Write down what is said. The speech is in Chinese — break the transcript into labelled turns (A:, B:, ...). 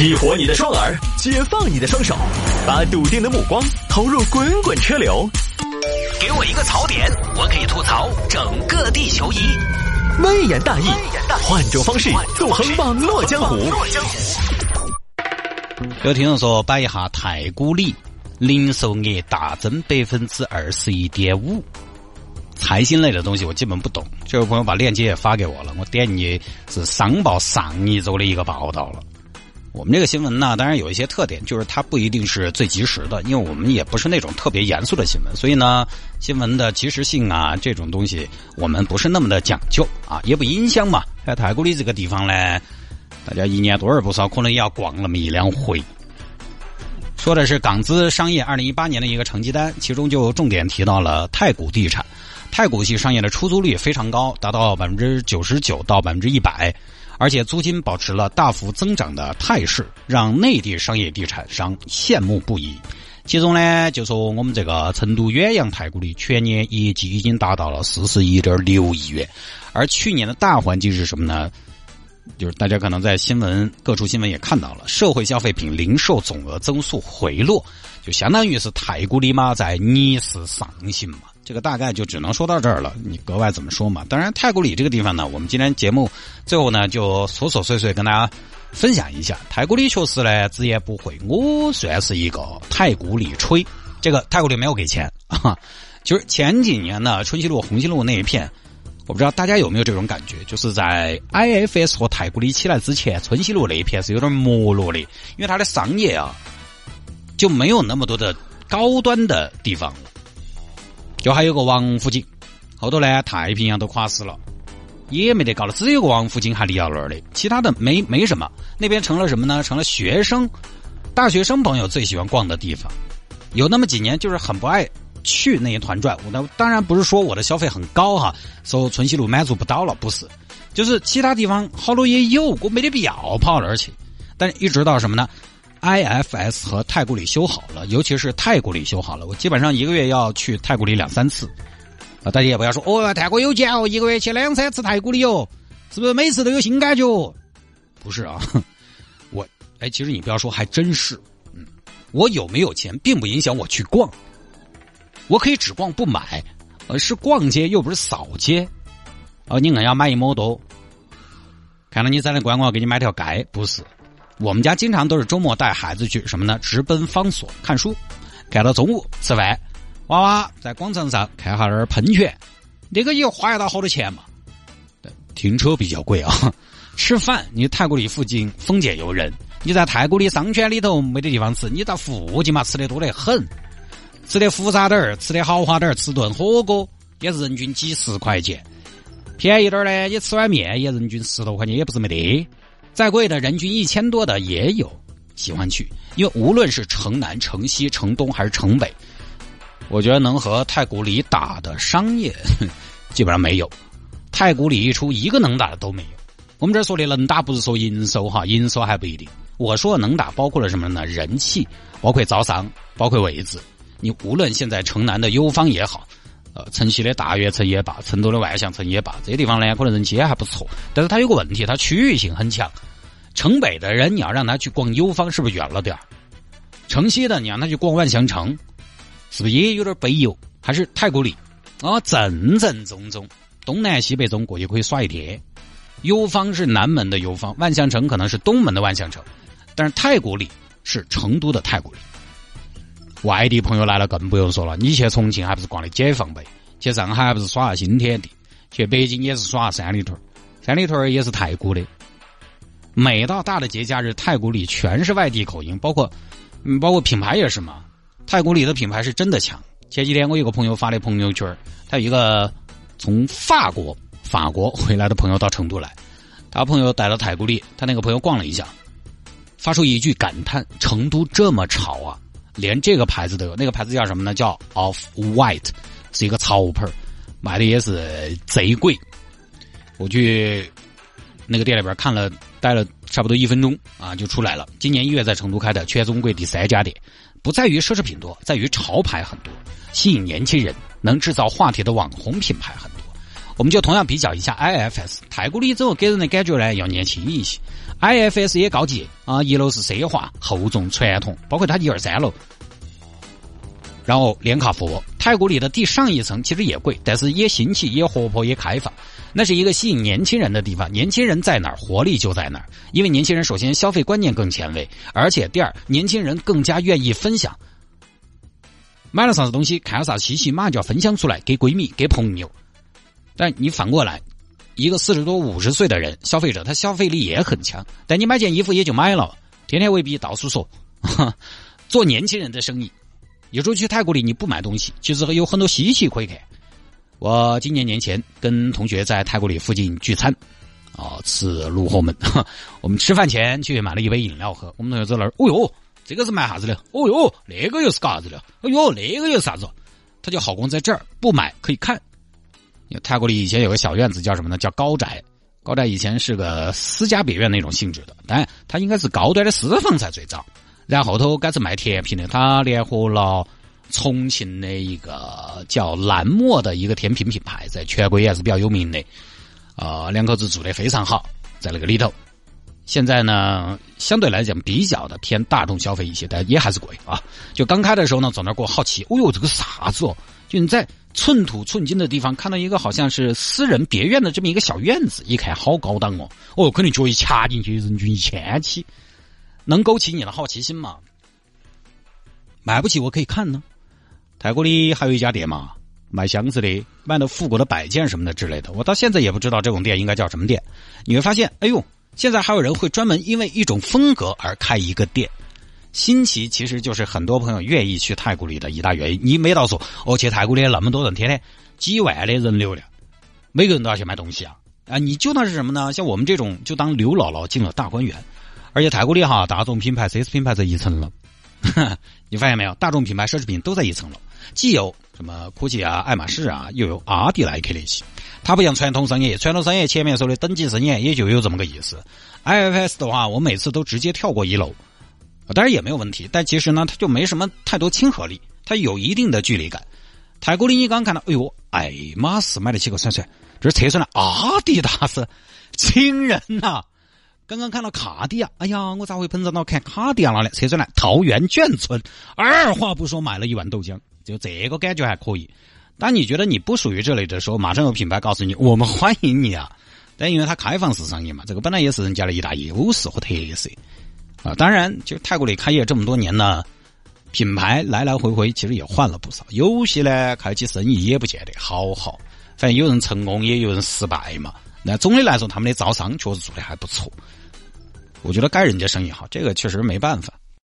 A: 激活你的双耳，解放你的双手，把笃定的目光投入滚滚车流。给我一个槽点，我可以吐槽整个地球仪。微言大义，换种方式纵横网络江湖。
B: 有听众说，摆一下太古里零售额大增百分之二十一点五。财经类的东西我基本不懂，这位朋友把链接也发给我了，我点进去是商报上一周的一个报道了。我们这个新闻呢，当然有一些特点，就是它不一定是最及时的，因为我们也不是那种特别严肃的新闻，所以呢，新闻的及时性啊，这种东西我们不是那么的讲究啊，也不影响嘛。在太古里这个地方呢，大家一年多而不少，可能也要逛那么一两回。说的是港资商业二零一八年的一个成绩单，其中就重点提到了太古地产，太古系商业的出租率非常高，达到百分之九十九到百分之一百。而且租金保持了大幅增长的态势，让内地商业地产商羡慕不已。其中呢，就说我们这个成都远洋太古里全年业绩已经达到了四十一点六亿元，而去年的大环境是什么呢？就是大家可能在新闻各处新闻也看到了，社会消费品零售总额增速回落，就相当于是太古里嘛在逆势上行嘛。这个大概就只能说到这儿了，你格外怎么说嘛？当然，太古里这个地方呢，我们今天节目最后呢就琐琐碎碎跟大家分享一下。太古里确实呢，直言不讳，我算是一个太古里吹。这个太古里没有给钱啊，就是前几年呢，春熙路、红星路那一片，我不知道大家有没有这种感觉，就是在 IFS 和太古里起来之前，春熙路那一片是有点没落的，因为它的商业啊就没有那么多的高端的地方。就还有个王府井，后头呢太平洋都垮死了，也没得搞了，只有个王府井还立到那儿的，其他的没没什么。那边成了什么呢？成了学生、大学生朋友最喜欢逛的地方。有那么几年就是很不爱去那一团转。我那当然不是说我的消费很高哈，说春熙路满足不到了，不是，就是其他地方好多也有，我没得必要跑那儿去。但一直到什么呢？IFS 和太古里修好了，尤其是太古里修好了，我基本上一个月要去太古里两三次。啊，大家也不要说哦，太古有钱哦，一个月去两三次太古里哦，是不是每次都有新感觉？不是啊，我哎，其实你不要说，还真是。嗯，我有没有钱，并不影响我去逛。我可以只逛不买，呃，是逛街又不是扫街。哦，你硬要买一么多，看到你在那逛，我给你买条街，不是。我们家经常都是周末带孩子去什么呢？直奔方所看书，看到中午吃饭，娃娃在广场上看哈儿喷泉，那个也花要好多钱嘛。停车比较贵啊。吃饭，你太古里附近丰俭由人，你在太古里商圈里头没得地方吃，你到附近嘛吃的多得很，吃的复杂点儿，吃的豪华点儿，吃顿火锅也是人均几十块钱，便宜点儿呢，你吃碗面也人均十多块钱，也不是没得。再贵的，人均一千多的也有，喜欢去。因为无论是城南、城西、城东还是城北，我觉得能和太古里打的商业 基本上没有。太古里一出，一个能打的都没有。我们这说的能打，不是说营收哈，营收还不一定。我说能打，包括了什么呢？人气，包括招商，包括位置。你无论现在城南的优方也好。呃，城西的大悦城也罢，成都的万象城也罢，这些地方呢，可能人气也还不错。但是它有个问题，它区域性很强。城北的人，你要让他去逛优方，是不是远了点儿？城西的，你让他去逛万象城，是不是也有点北游？还是太古里？啊，正正宗宗，东南西北中过去可以耍一天。优方是南门的优方，万象城可能是东门的万象城，但是太古里是成都的太古里。外地朋友来了更不用说了，你去重庆还不是逛的解放碑，去上海还不是耍下新天地，去北京也是耍三里屯，三里屯也是太古的。每到大的节假日，太古里全是外地口音，包括，嗯，包括品牌也是嘛。太古里的品牌是真的强。前几天我有个朋友发的朋友圈，他一个从法国法国回来的朋友到成都来，他朋友带到太古里，他那个朋友逛了一下，发出一句感叹：成都这么潮啊！连这个牌子都有，那个牌子叫什么呢？叫 Off White，是一个潮牌卖的也是贼贵。我去那个店里边看了，待了差不多一分钟啊，就出来了。今年一月在成都开的全中国第三家店，不在于奢侈品多，在于潮牌很多，吸引年轻人，能制造话题的网红品牌很多。我们就同样比较一下 IFS 太古里，之后给人的感觉呢要年轻一些。IFS 也高级啊，一楼是奢华、厚重、传统，包括它一二三楼，然后连卡佛。太古里的地上一层其实也贵，但是也新奇、也活泼、也开放。那是一个吸引年轻人的地方，年轻人在哪儿，活力就在哪儿。因为年轻人首先消费观念更前卫，而且第二，年轻人更加愿意分享。买了啥子东西，看了啥稀奇，马上就要分享出来给闺蜜、给朋友。但你反过来，一个四十多、五十岁的人，消费者他消费力也很强，但你买件衣服也就买了，天天未必到处说。做年轻人的生意，有时候去太古里你不买东西，其实有很多稀奇可以看。我今年年前跟同学在太古里附近聚餐，啊，吃路后门。我们吃饭前去买了一杯饮料喝，我们同学在那儿，哦哟。这个是卖啥子的？哦哟，那个又是干啥子的？哦哟，那个又啥子？他就好光在这儿不买可以看。泰国里以前有个小院子叫什么呢？叫高宅。高宅以前是个私家别院那种性质的，但它应该是高端的私房才最早。然后头改成卖甜品的，他联合了重庆的一个叫蓝墨的一个甜品品牌，在全国也是比较有名的。啊，两口子做的非常好，在那个里头。现在呢，相对来讲比较的偏大众消费一些，但也还是贵啊。就刚开的时候呢，走那过好奇，哦哟，这个啥子哦？就你在寸土寸金的地方看到一个好像是私人别院的这么一个小院子，一看好高档哦，哦，肯定脚一掐进去，人均一千起，能勾起你的好奇心吗？买不起我可以看呢。泰国里还有一家店嘛，卖箱子的，卖的复古的摆件什么的之类的，我到现在也不知道这种店应该叫什么店。你会发现，哎呦。现在还有人会专门因为一种风格而开一个店，新奇其实就是很多朋友愿意去太古里的一大原因。你没到说，哦，去太古里那么多人，天天几万的人流量，每个人都要去买东西啊啊！你就当是什么呢？像我们这种就当刘姥姥进了大观园，而且太古里哈，大众品牌、奢侈品牌在一层楼，你发现没有？大众品牌、奢侈品都在一层楼，既有什么科奇啊、爱马仕啊，又有阿迪耐克那些。它不像传统商业，传统商业前面说的等级森严，也就有这么个意思。IFS 的话，我每次都直接跳过一楼，当然也没有问题。但其实呢，它就没什么太多亲和力，它有一定的距离感。太古里，你刚看到，哎呦，爱马仕买了几个算算，这是测出来阿迪达斯，亲人呐！刚刚看到卡地亚，哎呀，我咋会膨胀到看卡地亚了呢？测出来桃源眷村，二话不说买了一碗豆浆，就这个感觉还可以。当你觉得你不属于这里的时候，马上有品牌告诉你：“我们欢迎你啊！”但因为它开放式商业嘛，这个本来也是人家的一大优势和特色啊。当然，就泰国里开业这么多年呢，品牌来来回回其实也换了不少。有些呢开起生意也不见得好好，反正有人成功，也有人失败嘛。那总的来说，他们的招商确实做的还不错。我觉得该人家生意好，这个确实没办法。